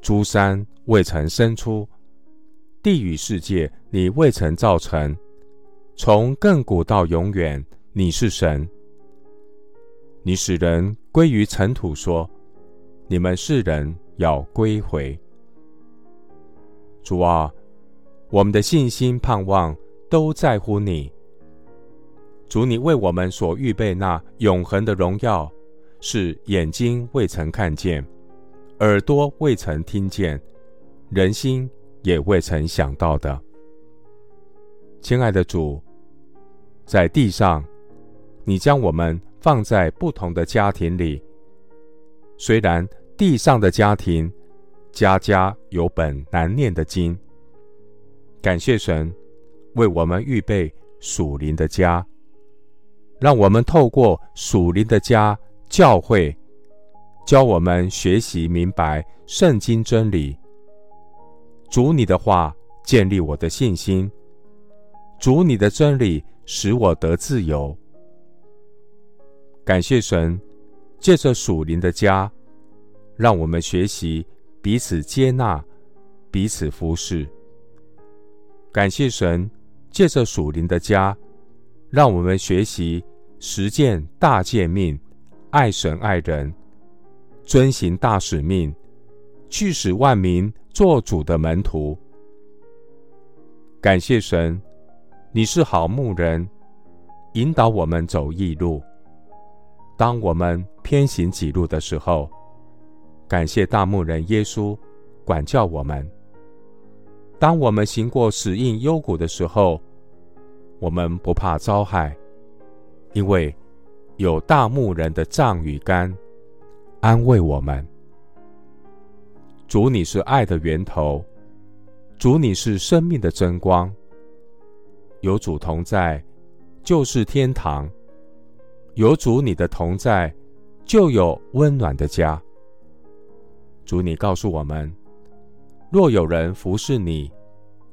诸山未曾生出。地与世界，你未曾造成；从亘古到永远，你是神。你使人归于尘土，说：“你们世人要归回。”主啊，我们的信心盼望都在乎你。主，你为我们所预备那永恒的荣耀，是眼睛未曾看见，耳朵未曾听见，人心。也未曾想到的，亲爱的主，在地上，你将我们放在不同的家庭里。虽然地上的家庭家家有本难念的经，感谢神为我们预备属灵的家，让我们透过属灵的家教会，教我们学习明白圣经真理。主你的话建立我的信心，主你的真理使我得自由。感谢神，借着属灵的家，让我们学习彼此接纳、彼此服侍。感谢神，借着属灵的家，让我们学习实践大诫命，爱神爱人，遵行大使命，去使万民。做主的门徒，感谢神，你是好牧人，引导我们走义路。当我们偏行己路的时候，感谢大牧人耶稣管教我们。当我们行过死荫幽谷的时候，我们不怕遭害，因为有大牧人的杖与竿安慰我们。主，你是爱的源头；主，你是生命的真光。有主同在，就是天堂；有主你的同在，就有温暖的家。主，你告诉我们：若有人服侍你，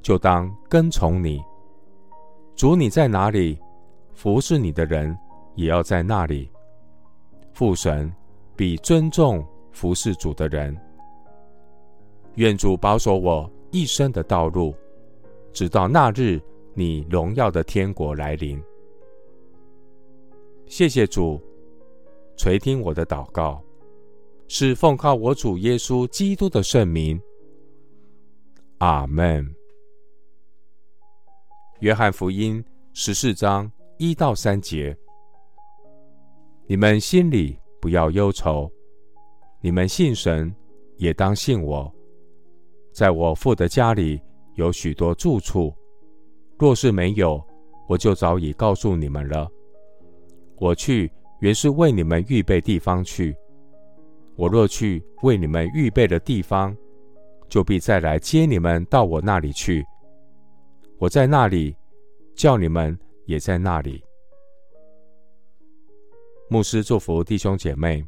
就当跟从你。主，你在哪里，服侍你的人也要在那里。父神比尊重服侍主的人。愿主保守我一生的道路，直到那日你荣耀的天国来临。谢谢主垂听我的祷告，是奉靠我主耶稣基督的圣名。阿门。约翰福音十四章一到三节：你们心里不要忧愁，你们信神，也当信我。在我父的家里有许多住处，若是没有，我就早已告诉你们了。我去原是为你们预备地方去。我若去为你们预备的地方，就必再来接你们到我那里去。我在那里，叫你们也在那里。牧师祝福弟兄姐妹，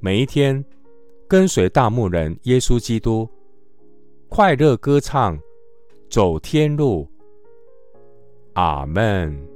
每一天。跟随大牧人耶稣基督，快乐歌唱，走天路。阿门。